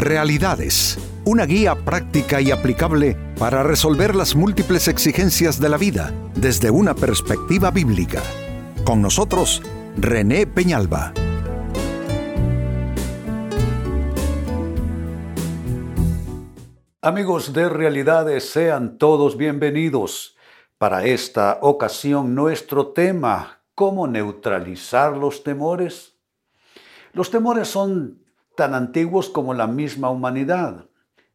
Realidades, una guía práctica y aplicable para resolver las múltiples exigencias de la vida desde una perspectiva bíblica. Con nosotros, René Peñalba. Amigos de Realidades, sean todos bienvenidos. Para esta ocasión, nuestro tema, ¿cómo neutralizar los temores? Los temores son tan antiguos como la misma humanidad.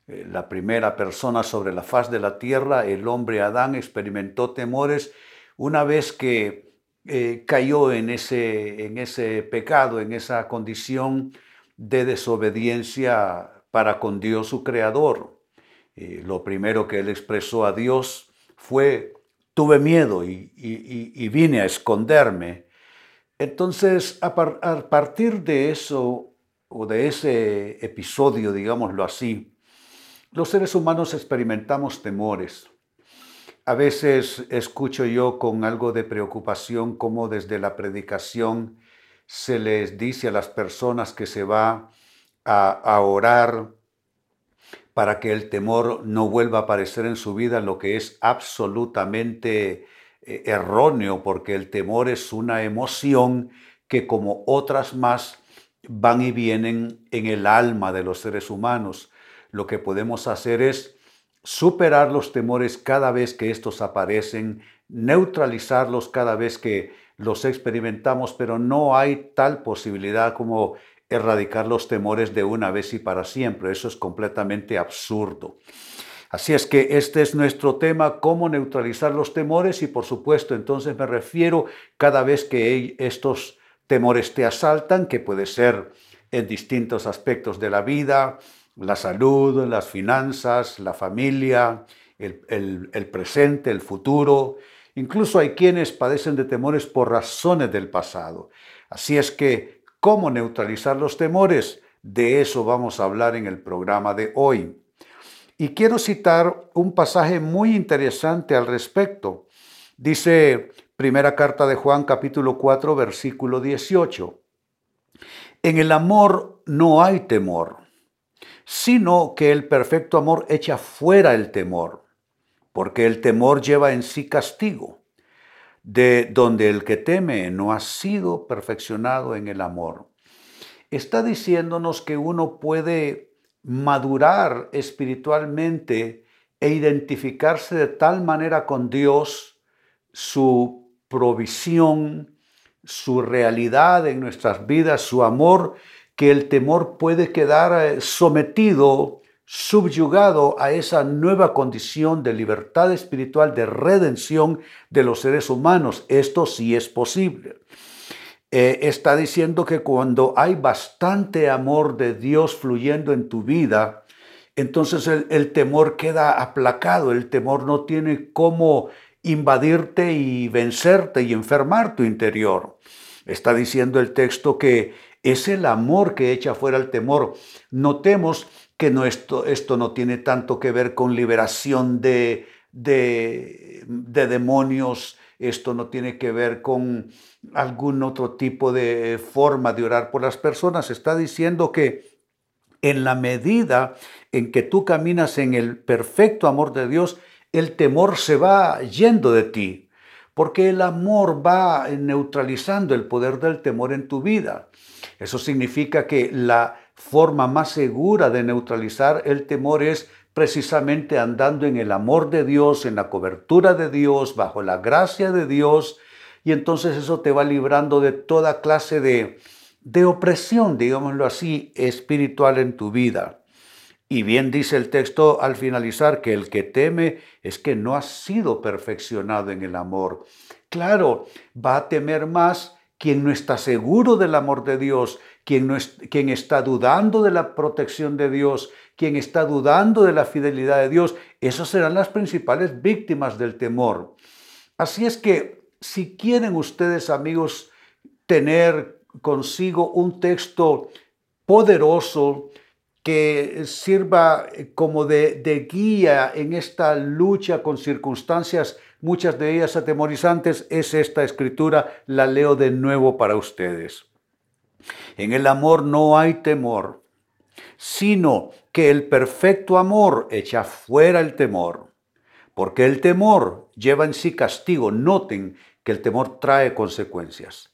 Eh, la primera persona sobre la faz de la tierra, el hombre Adán, experimentó temores una vez que eh, cayó en ese, en ese pecado, en esa condición de desobediencia para con Dios su Creador. Eh, lo primero que él expresó a Dios fue, tuve miedo y, vine a esconderme. Entonces, a partir de eso, o de ese episodio, digámoslo así, los seres humanos experimentamos temores. A veces escucho yo con algo de preocupación cómo desde la predicación se les dice a las personas que se va a, orar para que el temor no vuelva a aparecer en su vida, lo que es absolutamente eh, erróneo, porque el temor es una emoción que como otras más van y vienen en el alma de los seres humanos. Lo que podemos hacer es superar los temores cada vez que estos aparecen, neutralizarlos cada vez que los experimentamos, pero no hay tal posibilidad como erradicar los temores de una vez y para siempre. Eso es completamente absurdo. Así es que este es nuestro tema, cómo neutralizar los temores y por supuesto entonces me refiero cada vez que estos temores te asaltan, que puede ser en distintos aspectos de la vida, la salud, las finanzas, la familia, el, presente, el futuro. Incluso hay quienes padecen de temores por razones del pasado. Así es que, ¿cómo neutralizar los temores? De eso vamos a hablar en el programa de hoy. Y quiero citar un pasaje muy interesante al respecto. Dice Primera carta de Juan capítulo 4 versículo 18. En el amor no hay temor, sino que el perfecto amor echa fuera el temor, porque el temor lleva en sí castigo, de donde el que teme no ha sido perfeccionado en el amor. Está diciéndonos que uno puede madurar espiritualmente e identificarse de tal manera con Dios, su provisión, su realidad en nuestras vidas, su amor, que el temor puede quedar eh, sometido, subyugado a esa nueva condición de libertad espiritual, de redención de los seres humanos. Esto sí es posible. Eh, está diciendo que cuando hay bastante amor de Dios fluyendo en tu vida, entonces el, el temor queda aplacado, el temor no tiene cómo invadirte y vencerte y enfermar tu interior. Está diciendo el texto que es el amor que echa fuera el temor. Notemos que no esto, esto no tiene tanto que ver con liberación de, de, de demonios, esto no tiene que ver con algún otro tipo de forma de orar por las personas. Está diciendo que en la medida en que tú caminas en el perfecto amor de Dios, el temor se va yendo de ti, porque el amor va neutralizando el poder del temor en tu vida. Eso significa que la forma más segura de neutralizar el temor es precisamente andando en el amor de Dios, en la cobertura de Dios, bajo la gracia de Dios, y entonces eso te va librando de toda clase de, de opresión, digámoslo así, espiritual en tu vida. Y bien dice el texto al finalizar que el que teme es que no ha sido perfeccionado en el amor. Claro, va a temer más quien no está seguro del amor de Dios, quien, no quien está dudando de la protección de Dios, quien está dudando de la fidelidad de Dios. Esas serán las principales víctimas del temor. Así es que si quieren ustedes, amigos, tener consigo un texto poderoso, que sirva eh, como de, guía en esta lucha con circunstancias, muchas de ellas atemorizantes, es esta escritura, la leo de nuevo para ustedes. En el amor no hay temor, sino que el perfecto amor echa fuera el temor, porque el temor lleva en sí castigo. Noten que el temor trae consecuencias.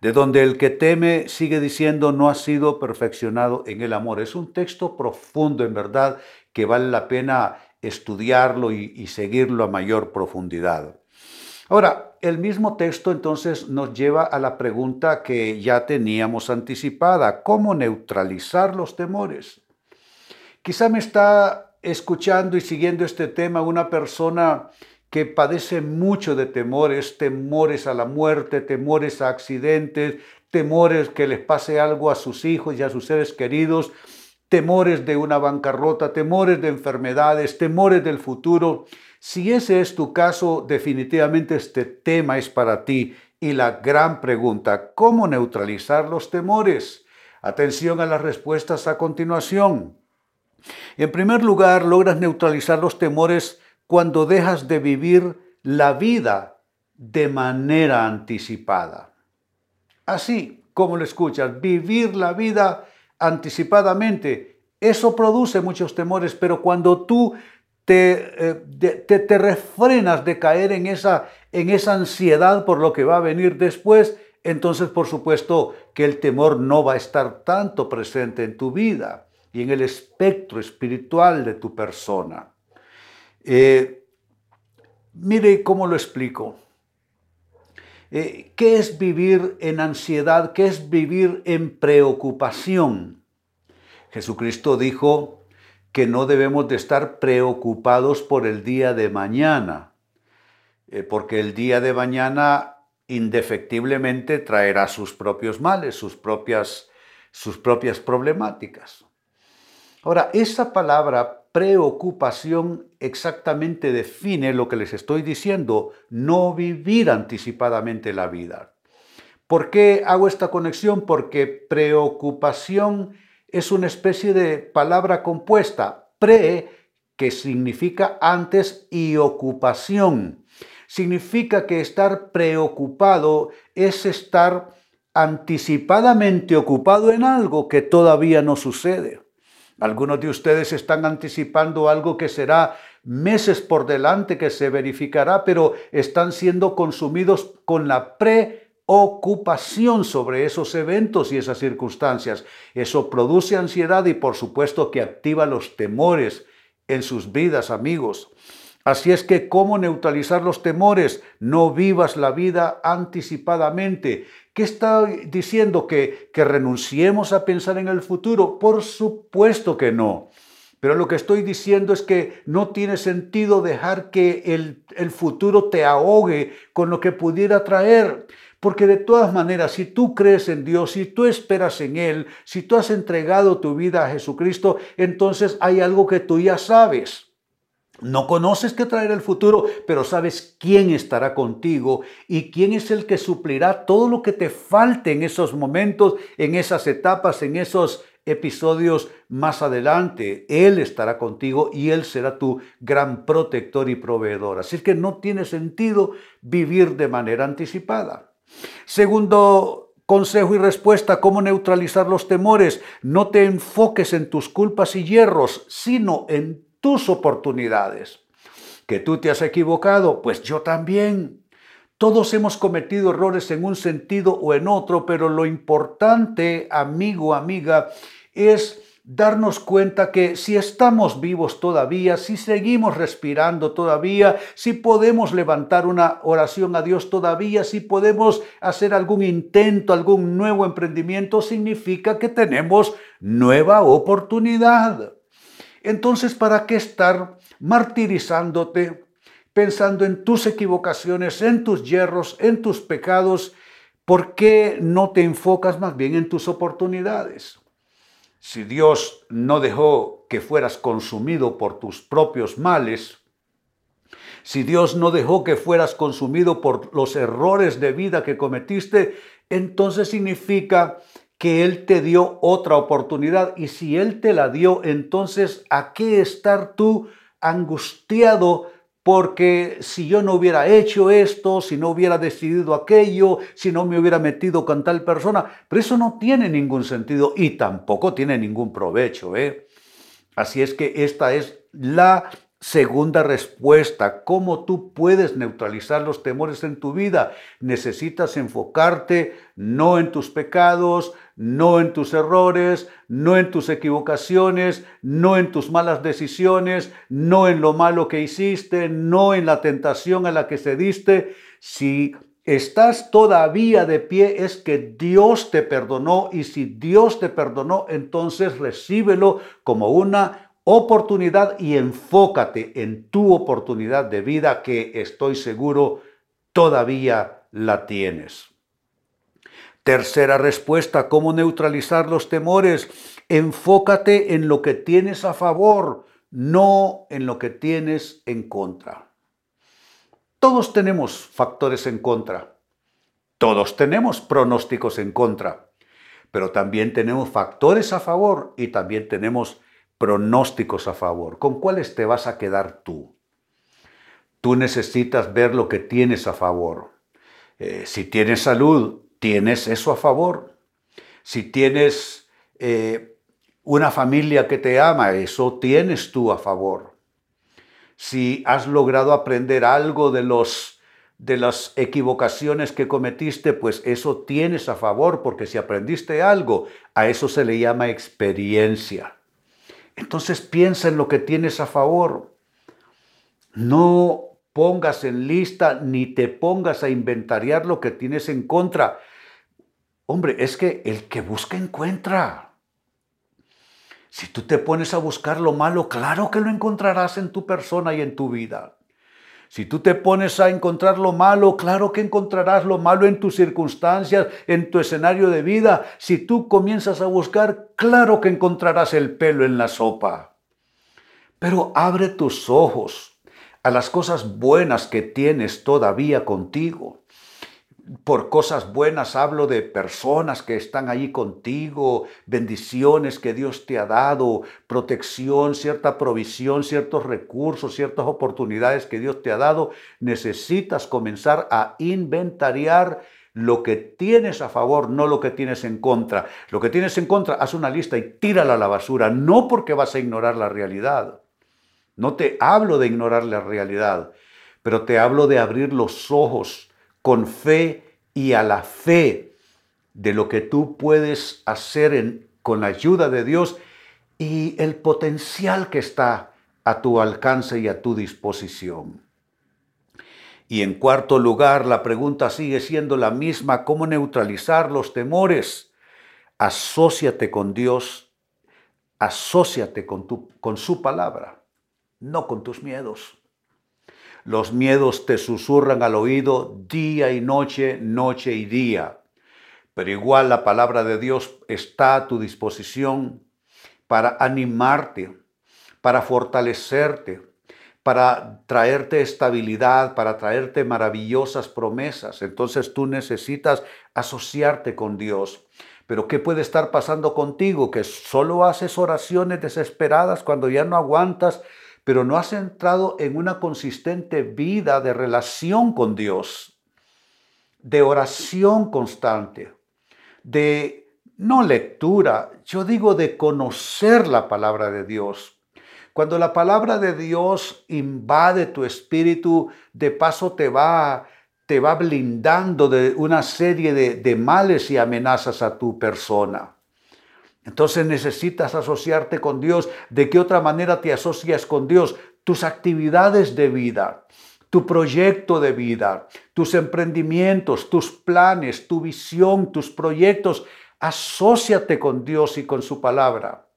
De donde el que teme sigue diciendo no ha sido perfeccionado en el amor. Es un texto profundo, en verdad, que vale la pena estudiarlo y, seguirlo a mayor profundidad. Ahora, el mismo texto entonces nos lleva a la pregunta que ya teníamos anticipada, ¿cómo neutralizar los temores? Quizá me está escuchando y siguiendo este tema una persona que padece mucho de temores, temores a la muerte, temores a accidentes, temores que les pase algo a sus hijos y a sus seres queridos, temores de una bancarrota, temores de enfermedades, temores del futuro. Si ese es tu caso, definitivamente este tema es para ti. Y la gran pregunta, ¿cómo neutralizar los temores? Atención a las respuestas a continuación. En primer lugar, logras neutralizar los temores cuando dejas de vivir la vida de manera anticipada. Así como lo escuchas, vivir la vida anticipadamente, eso produce muchos temores, pero cuando tú te, eh, te, refrenas de caer en esa, en esa ansiedad por lo que va a venir después, entonces por supuesto que el temor no va a estar tanto presente en tu vida y en el espectro espiritual de tu persona. Eh, mire cómo lo explico. Eh, ¿Qué es vivir en ansiedad? ¿Qué es vivir en preocupación? Jesucristo dijo, que no debemos de estar preocupados por el día de mañana, eh, porque el día de mañana indefectiblemente traerá sus propios males, sus propias, sus propias problemáticas. Ahora, esa palabra preocupación exactamente define lo que les estoy diciendo, no vivir anticipadamente la vida. ¿Por qué hago esta conexión? Porque preocupación es una especie de palabra compuesta, pre, que significa antes, y ocupación. Significa que estar preocupado es estar anticipadamente ocupado en algo que todavía no sucede. Algunos de ustedes están anticipando algo que será meses por delante que se verificará, pero están siendo consumidos con la pre ocupación sobre esos eventos y esas circunstancias. Eso produce ansiedad y por supuesto que activa los temores en sus vidas, amigos. Así es que, ¿cómo neutralizar los temores? No vivas la vida anticipadamente. ¿Qué está diciendo? ¿Que, que renunciemos a pensar en el futuro? Por supuesto que no. Pero lo que estoy diciendo es que no tiene sentido dejar que el, el futuro te ahogue con lo que pudiera traer. Porque de todas maneras, si tú crees en Dios, si tú esperas en Él, si tú has entregado tu vida a Jesucristo, entonces hay algo que tú ya sabes. No conoces qué traerá el futuro, pero sabes quién estará contigo y quién es el que suplirá todo lo que te falte en esos momentos, en esas etapas, en esos episodios más adelante. Él estará contigo y Él será tu gran protector y proveedor. Así que no tiene sentido vivir de manera anticipada. Segundo consejo y respuesta, cómo neutralizar los temores. No te enfoques en tus culpas y hierros, sino en tus oportunidades. Que tú te has equivocado, pues yo también. Todos hemos cometido errores en un sentido o en otro, pero lo importante, amigo, amiga, es darnos cuenta que si estamos vivos todavía, si seguimos respirando todavía, si podemos levantar una oración a Dios todavía, si podemos hacer algún intento, algún nuevo emprendimiento, significa que tenemos nueva oportunidad. Entonces, ¿para qué estar martirizándote, pensando en tus equivocaciones, en tus hierros, en tus pecados? ¿Por qué no te enfocas más bien en tus oportunidades? Si Dios no dejó que fueras consumido por tus propios males, si Dios no dejó que fueras consumido por los errores de vida que cometiste, entonces significa que Él te dio otra oportunidad. Y si Él te la dio, entonces ¿a qué estar tú angustiado porque si yo no hubiera hecho esto, si no hubiera decidido aquello, si no me hubiera metido con tal persona, pero eso no tiene ningún sentido y tampoco tiene ningún provecho. ¿eh? Así es que esta es la Segunda respuesta, ¿cómo tú puedes neutralizar los temores en tu vida? Necesitas enfocarte no en tus pecados, no en tus errores, no en tus equivocaciones, no en tus malas decisiones, no en lo malo que hiciste, no en la tentación a la que cediste. Si estás todavía de pie es que Dios te perdonó y si Dios te perdonó, entonces recíbelo como una oportunidad y enfócate en tu oportunidad de vida que estoy seguro todavía la tienes. Tercera respuesta, ¿cómo neutralizar los temores? Enfócate en lo que tienes a favor, no en lo que tienes en contra. Todos tenemos factores en contra. Todos tenemos pronósticos en contra. Pero también tenemos factores a favor y también tenemos pronósticos a favor. ¿Con cuáles te vas a quedar tú? Tú necesitas ver lo que tienes a favor. Eh, si tienes salud, tienes eso a favor. Si tienes eh, una familia que te ama, eso tienes tú a favor. Si has logrado aprender algo de los de las equivocaciones que cometiste, pues eso tienes a favor, porque si aprendiste algo, a eso se le llama experiencia. Entonces piensa en lo que tienes a favor. No pongas en lista ni te pongas a inventariar lo que tienes en contra. Hombre, es que el que busca encuentra. Si tú te pones a buscar lo malo, claro que lo encontrarás en tu persona y en tu vida. Si tú te pones a encontrar lo malo, claro que encontrarás lo malo en tus circunstancias, en tu escenario de vida. Si tú comienzas a buscar, claro que encontrarás el pelo en la sopa. Pero abre tus ojos a las cosas buenas que tienes todavía contigo por cosas buenas hablo de personas que están allí contigo, bendiciones que Dios te ha dado, protección, cierta provisión, ciertos recursos, ciertas oportunidades que Dios te ha dado. Necesitas comenzar a inventariar lo que tienes a favor, no lo que tienes en contra. Lo que tienes en contra, haz una lista y tírala a la basura, no porque vas a ignorar la realidad. No te hablo de ignorar la realidad, pero te hablo de abrir los ojos con fe y a la fe de lo que tú puedes hacer con la ayuda de Dios y el potencial que está a tu alcance y a tu disposición. Y en cuarto lugar, la pregunta sigue siendo la misma, ¿cómo neutralizar los temores? Asociate con Dios, asóciate con, tu, con su palabra, no con tus miedos. Los miedos te susurran al oído día y noche, noche y día. Pero igual la palabra de Dios está a tu disposición para animarte, para fortalecerte, para traerte estabilidad, para traerte maravillosas promesas. Entonces tú necesitas asociarte con Dios. Pero ¿qué puede estar pasando contigo? Que solo haces oraciones desesperadas cuando ya no aguantas pero no has entrado en una consistente vida de relación con Dios, de oración constante, de no lectura, yo digo de conocer la palabra de Dios. Cuando la palabra de Dios invade tu espíritu, de paso te va, te va blindando de una serie de, de males y amenazas a tu persona. Entonces necesitas asociarte con Dios. ¿De qué otra manera te asocias con Dios? Tus actividades de vida, tu proyecto de vida, tus emprendimientos, tus planes, tu visión, tus proyectos. Asociate con Dios y con su palabra.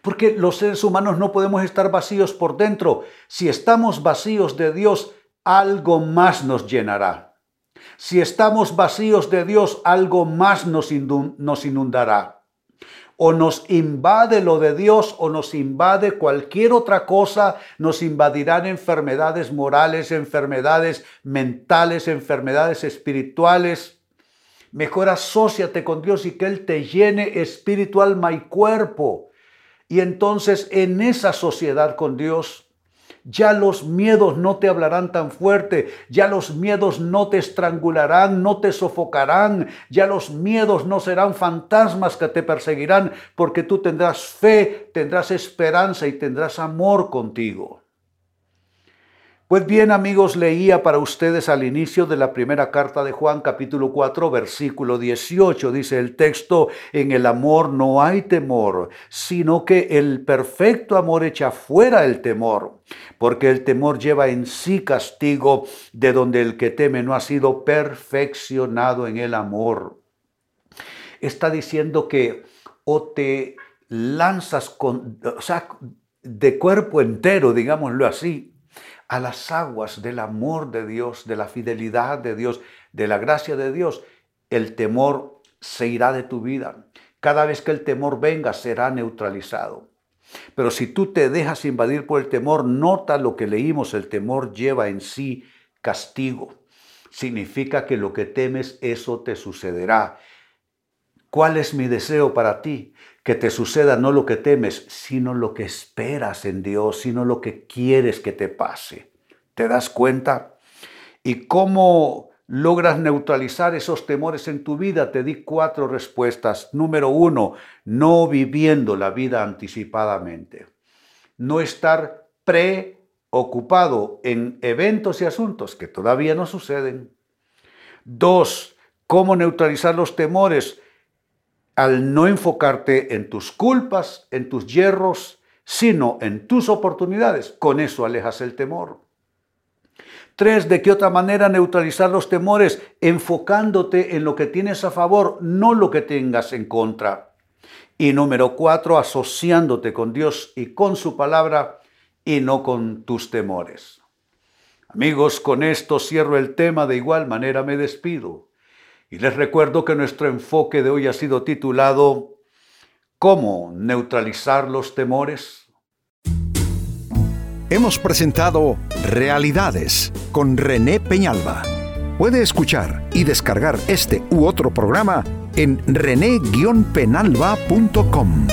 Porque los seres humanos no podemos estar vacíos por dentro. Si estamos vacíos de Dios, algo más nos llenará. Si estamos vacíos de Dios, algo más nos, inundará o nos invade lo de Dios o nos invade cualquier otra cosa, nos invadirán enfermedades morales, enfermedades mentales, enfermedades espirituales. Mejor asóciate con Dios y que Él te llene espíritu, alma y cuerpo. Y entonces en esa sociedad con Dios Ya los miedos no te hablarán tan fuerte, ya los miedos no te estrangularán, no te sofocarán, ya los miedos no serán fantasmas que te perseguirán, porque tú tendrás fe, tendrás esperanza y tendrás amor contigo. Pues bien amigos, leía para ustedes al inicio de la primera carta de Juan capítulo 4 versículo 18. Dice el texto, en el amor no hay temor, sino que el perfecto amor echa fuera el temor, porque el temor lleva en sí castigo, de donde el que teme no ha sido perfeccionado en el amor. Está diciendo que o te lanzas con, de cuerpo entero, digámoslo así, a las aguas del amor de Dios, de la fidelidad de Dios, de la gracia de Dios, el temor se irá de tu vida. Cada vez que el temor venga será neutralizado. Pero si tú te dejas invadir por el temor, nota lo que leímos, el temor lleva en sí castigo. Significa que lo que temes, eso te sucederá. ¿Cuál es mi deseo para ti? Que te suceda no lo que temes, sino lo que esperas en Dios, sino lo que quieres que te pase. ¿Te das cuenta? ¿Y cómo logras neutralizar esos temores en tu vida? Te di cuatro respuestas. Número uno, no viviendo la vida anticipadamente. No estar preocupado en eventos y asuntos que todavía no suceden. Dos, cómo neutralizar los temores al no enfocarte en tus culpas, en tus hierros, sino en tus oportunidades. Con eso alejas el temor. Tres, ¿de qué otra manera neutralizar los temores? Enfocándote en lo que tienes a favor, no lo que tengas en contra. Y número cuatro, asociándote con Dios y con su palabra y no con tus temores. Amigos, con esto cierro el tema, de igual manera me despido. Y les recuerdo que nuestro enfoque de hoy ha sido titulado ¿Cómo neutralizar los temores? Hemos presentado Realidades con René Peñalba. Puede escuchar y descargar este u otro programa en rene-penalba.com.